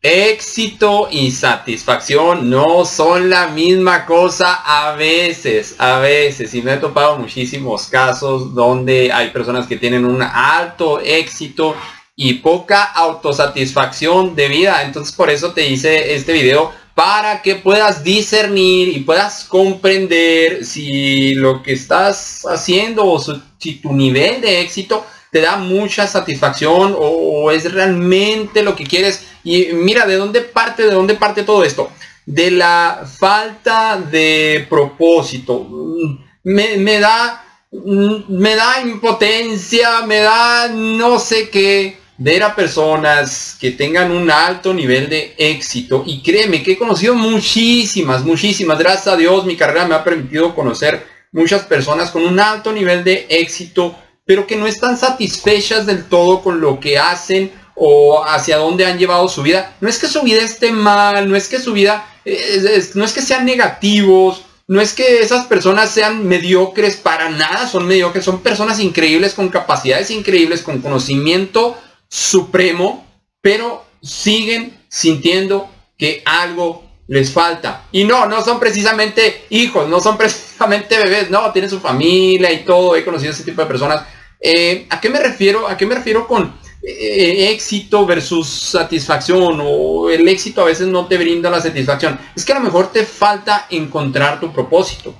Éxito y satisfacción no son la misma cosa a veces, a veces. Y me he topado muchísimos casos donde hay personas que tienen un alto éxito y poca autosatisfacción de vida. Entonces por eso te hice este video para que puedas discernir y puedas comprender si lo que estás haciendo o si tu nivel de éxito te da mucha satisfacción o es realmente lo que quieres. Y mira, ¿de dónde parte, de dónde parte todo esto? De la falta de propósito. Me, da, me da impotencia, me da no sé qué ver a personas que tengan un alto nivel de éxito. Y créeme que he conocido muchísimas, muchísimas. Gracias a Dios mi carrera me ha permitido conocer muchas personas con un alto nivel de éxito pero que no están satisfechas del todo con lo que hacen o hacia dónde han llevado su vida. No es que su vida esté mal, no es que su vida, no es que sean negativos, no es que esas personas sean mediocres, para nada son mediocres, son personas increíbles, con capacidades increíbles, con conocimiento supremo, pero siguen sintiendo que algo les falta. Y no, no son precisamente hijos, no son precisamente bebés, no, tienen su familia y todo, he conocido ese tipo de personas eh, ¿A qué me refiero? ¿A qué me refiero con eh, éxito versus satisfacción? O el éxito a veces no te brinda la satisfacción. Es que a lo mejor te falta encontrar tu propósito.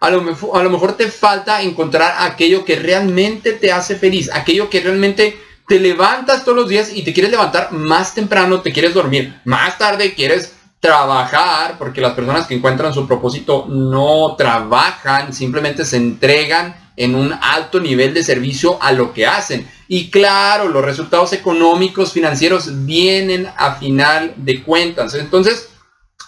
A lo, a lo mejor te falta encontrar aquello que realmente te hace feliz. Aquello que realmente te levantas todos los días y te quieres levantar más temprano, te quieres dormir más tarde, quieres trabajar, porque las personas que encuentran su propósito no trabajan, simplemente se entregan en un alto nivel de servicio a lo que hacen. Y claro, los resultados económicos, financieros vienen a final de cuentas. Entonces,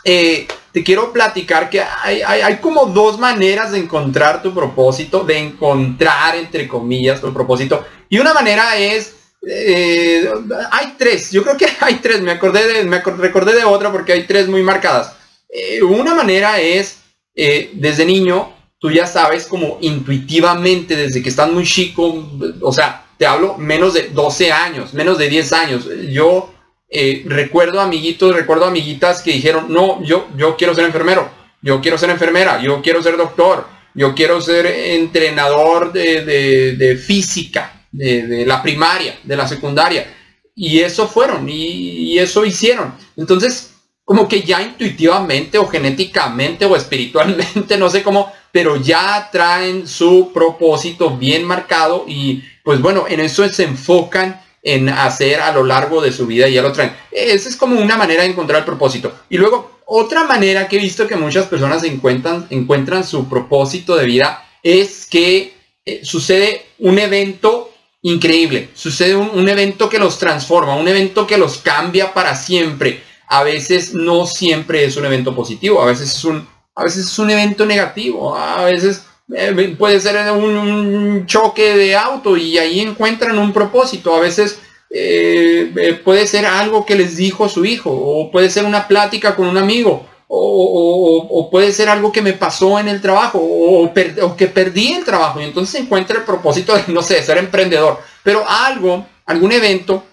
eh, te quiero platicar que hay, como dos maneras de encontrar tu propósito, de encontrar, entre comillas, tu propósito. Y una manera es, eh, hay tres, yo creo que hay tres, me acordé de, me recordé de otra porque hay tres muy marcadas. Eh, una manera es, desde niño, tú ya sabes como intuitivamente desde que estás muy chico, o sea, te hablo menos de 12 años, menos de 10 años. Yo eh, recuerdo amiguitos, recuerdo amiguitas que dijeron, no, yo, yo quiero ser enfermero, yo quiero ser enfermera, yo quiero ser doctor, yo quiero ser entrenador de, física, de, la primaria, de la secundaria. Y eso fueron, y eso hicieron. Entonces, como que ya intuitivamente o genéticamente o espiritualmente, no sé cómo, pero ya traen su propósito bien marcado y pues bueno, en eso se enfocan en hacer a lo largo de su vida y ya lo traen. Esa es como una manera de encontrar el propósito. Y luego, otra manera que he visto que muchas personas encuentran, su propósito de vida es que eh, sucede un evento increíble, sucede un evento que los transforma, un evento que los cambia para siempre. A veces no siempre es un evento positivo, a veces es un a veces es un evento negativo, a veces eh, puede ser un, choque de auto y ahí encuentran un propósito, a veces eh, eh, puede ser algo que les dijo su hijo, o puede ser una plática con un amigo, o, puede ser algo que me pasó en el trabajo, o, que perdí el trabajo, y entonces encuentra el propósito de, no sé, ser emprendedor, pero algo, algún evento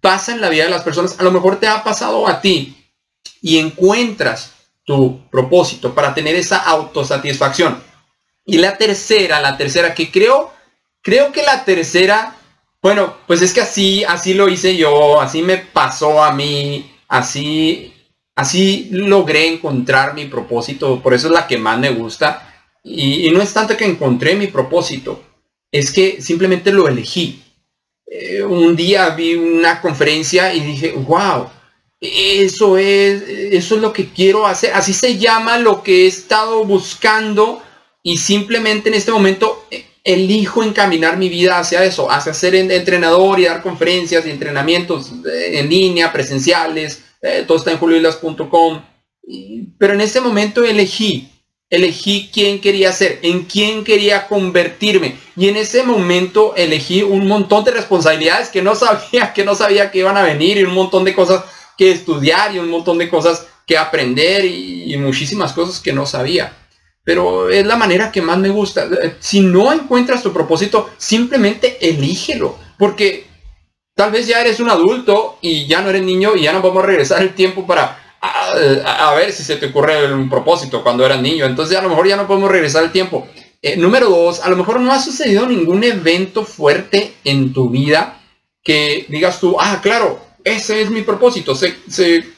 pasa en la vida de las personas, a lo mejor te ha pasado a ti, y encuentras tu propósito, para tener esa autosatisfacción. Y la tercera, la tercera que creo, creo que la tercera, bueno, pues es que así, así lo hice yo, así me pasó a mí, así, así logré encontrar mi propósito, por eso es la que más me gusta. Y, no es tanto que encontré mi propósito, es que simplemente lo elegí. Eh, un día vi una conferencia y dije, wow, eso es, eso es lo que quiero hacer. Así se llama lo que he estado buscando y simplemente en este momento eh, elijo encaminar mi vida hacia eso, hacia ser entrenador y dar conferencias y entrenamientos eh, en línea, presenciales. Eh, todo está en julioilas.com. Pero en este momento elegí, elegí quién quería ser, en quién quería convertirme. Y en ese momento elegí un montón de responsabilidades que no sabía, que no sabía que iban a venir y un montón de cosas que estudiar y un montón de cosas que aprender y, muchísimas cosas que no sabía. Pero es la manera que más me gusta. Si no encuentras tu propósito, simplemente elígelo. Porque Tal vez ya eres un adulto y ya no eres niño y ya no podemos regresar el tiempo para a, ver si se te ocurre un propósito cuando eras niño. Entonces a lo mejor ya no podemos regresar el tiempo. Eh, número dos, a lo mejor no ha sucedido ningún evento fuerte en tu vida que digas tú, ah, claro, ese es mi propósito. Se,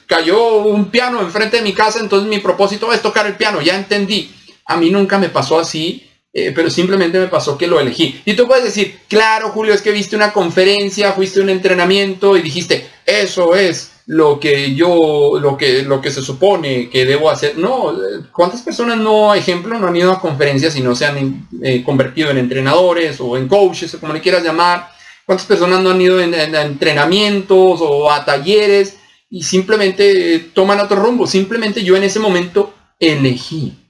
cayó un piano enfrente de mi casa, entonces mi propósito es tocar el piano, ya entendí. A mí nunca me pasó así eh, pero simplemente me pasó que lo elegí. Y tú puedes decir, claro, Julio, es que viste una conferencia, fuiste a un entrenamiento y dijiste, eso es lo que yo, lo que, lo que se supone que debo hacer. No, ¿cuántas personas no, ejemplo, no han ido a conferencias y no se han eh, convertido en entrenadores o en coaches o como le quieras llamar? ¿Cuántas personas no han ido en, en entrenamientos o a talleres y simplemente toman otro rumbo? Simplemente yo en ese momento elegí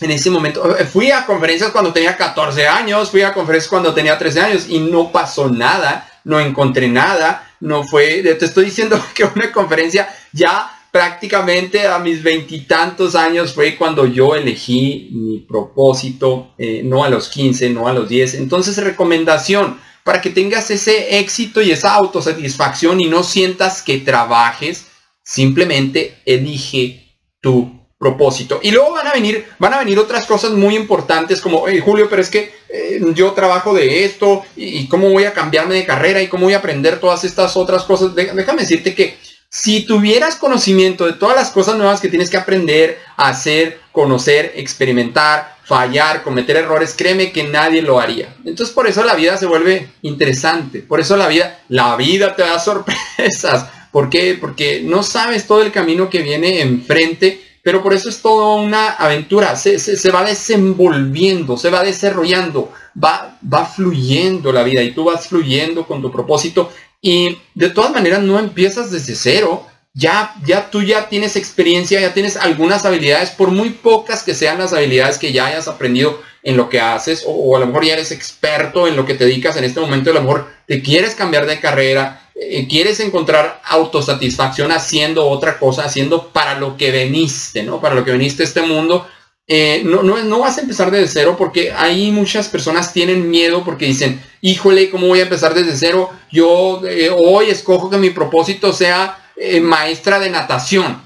en ese momento. Eh, fui a conferencias cuando tenía 14 años, fui a conferencias cuando tenía 13 años y no pasó nada, no encontré nada, no fue, te estoy diciendo que una conferencia ya prácticamente a mis veintitantos años fue cuando yo elegí mi propósito, eh, no a los 15, no a los 10. Entonces recomendación, para que tengas ese éxito y esa autosatisfacción y no sientas que trabajes, simplemente elige tu propósito. Y luego van a venir, van a venir otras cosas muy importantes como, Julio, pero es que eh, yo trabajo de esto y, cómo voy a cambiarme de carrera y cómo voy a aprender todas estas otras cosas. déjame decirte que si tuvieras conocimiento de todas las cosas nuevas que tienes que aprender, hacer, conocer, experimentar, fallar, cometer errores, créeme que nadie lo haría. Entonces por eso la vida se vuelve interesante. Por eso la vida, la vida te da sorpresas. ¿Por qué? Porque no sabes todo el camino que viene enfrente pero por eso es toda una aventura, se, va desenvolviendo, se va desarrollando, va, va fluyendo la vida y tú vas fluyendo con tu propósito y de todas maneras no empiezas desde cero, ya, ya tú ya tienes experiencia, ya tienes algunas habilidades, por muy pocas que sean las habilidades que ya hayas aprendido en lo que haces, o, a lo mejor ya eres experto en lo que te dedicas en este momento, a lo mejor te quieres cambiar de carrera, eh, quieres encontrar autosatisfacción haciendo otra cosa, haciendo para lo que veniste, ¿no? Para lo que veniste a este mundo. Eh, no, no, no, vas a empezar desde cero porque ahí muchas personas tienen miedo porque dicen, híjole, ¿cómo voy a empezar desde cero? Yo eh, hoy escojo que mi propósito sea maestra de natación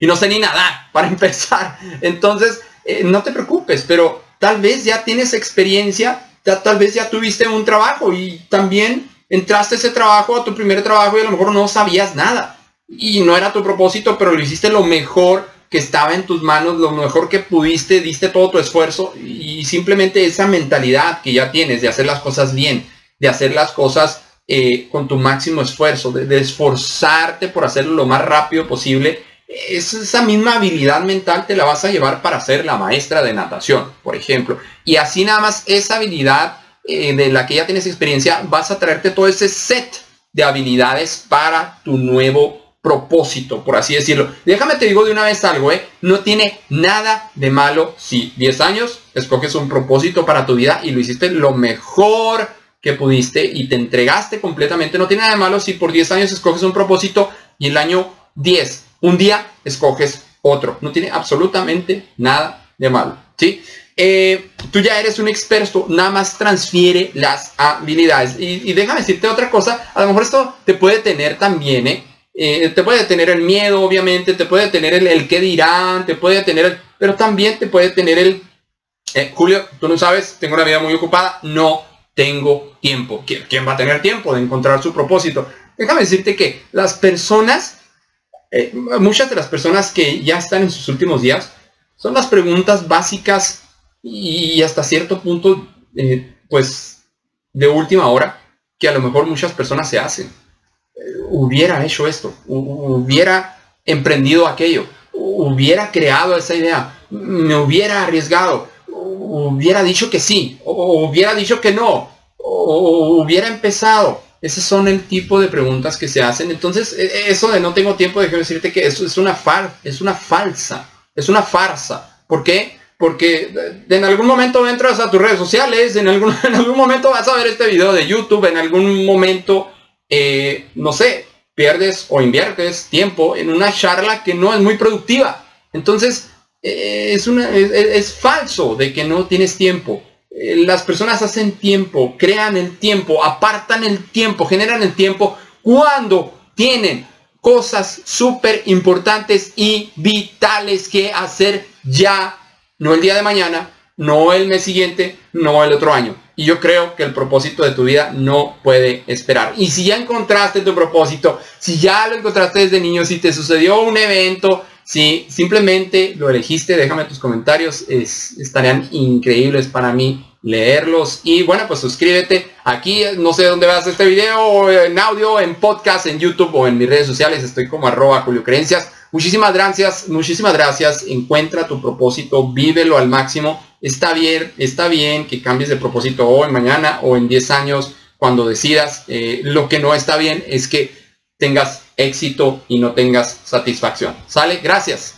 y no sé ni nadar para empezar. Entonces, no te preocupes, pero tal vez ya tienes experiencia, tal vez ya tuviste un trabajo y también entraste ese trabajo, a tu primer trabajo y a lo mejor no sabías nada. Y no era tu propósito, pero lo hiciste lo mejor que estaba en tus manos, lo mejor que pudiste, diste todo tu esfuerzo y simplemente esa mentalidad que ya tienes de hacer las cosas bien, de hacer las cosas eh, con tu máximo esfuerzo, de, esforzarte por hacerlo lo más rápido posible, esa misma habilidad mental te la vas a llevar para ser la maestra de natación, por ejemplo. Y así nada más esa habilidad eh, de la que ya tienes experiencia, vas a traerte todo ese set de habilidades para tu nuevo propósito, por así decirlo. Déjame te digo de una vez algo, ¿eh? No tiene nada de malo si 10 años escoges un propósito para tu vida y lo hiciste lo mejor que pudiste y te entregaste completamente. No tiene nada de malo si por 10 años escoges un propósito y el año 10, un día escoges otro. No tiene absolutamente nada de malo, ¿sí? Eh, tú ya eres un experto, nada más transfiere las habilidades. Y, déjame decirte otra cosa, a lo mejor esto te puede tener también, ¿eh? Eh te puede tener el miedo, obviamente, te puede tener el, el qué dirán, te puede tener el, pero también te puede tener el, eh, Julio, tú no sabes, tengo una vida muy ocupada, no tengo tiempo. ¿Quién, va a tener tiempo de encontrar su propósito? Déjame decirte que las personas, muchas de las personas que ya están en sus últimos días, son las preguntas básicas y hasta cierto punto, eh, pues, de última hora, que a lo mejor muchas personas se hacen. Eh, hubiera hecho esto, hubiera emprendido aquello, hubiera creado esa idea, me hubiera arriesgado, hubiera dicho que sí, o hubiera dicho que no, o hubiera empezado. Esos son el tipo de preguntas que se hacen. Entonces, e, eso de no tengo tiempo, déjame decirte que eso es una, far, es una falsa, es una farsa. ¿Por qué? porque en algún momento entras a tus redes sociales, en algún, en algún momento vas a ver este video de YouTube, en algún momento, eh, no sé, pierdes o inviertes tiempo en una charla que no es muy productiva. Entonces, eh, es, falso de que no tienes tiempo. eh, las personas hacen tiempo, crean el tiempo, apartan el tiempo, generan el tiempo cuando tienen cosas súper importantes y vitales que hacer ya, no el día de mañana, no el mes siguiente, no el otro año. Y yo creo que el propósito de tu vida no puede esperar. Y si ya encontraste tu propósito, si ya lo encontraste desde niño, si te sucedió un evento, si simplemente lo elegiste, déjame tus comentarios, estarían increíbles para mí leerlos. Y bueno, pues suscríbete aquí, no sé dónde vas este video, en audio, en podcast, en YouTube o en mis redes sociales, estoy como arroba Julio Creencias. Muchísimas gracias, muchísimas gracias. Encuentra tu propósito, vívelo al máximo. Está bien, está bien que cambies de propósito hoy, mañana o en 10 años cuando decidas. Eh, lo que no está bien es que tengas éxito y no tengas satisfacción. ¿Sale? Gracias.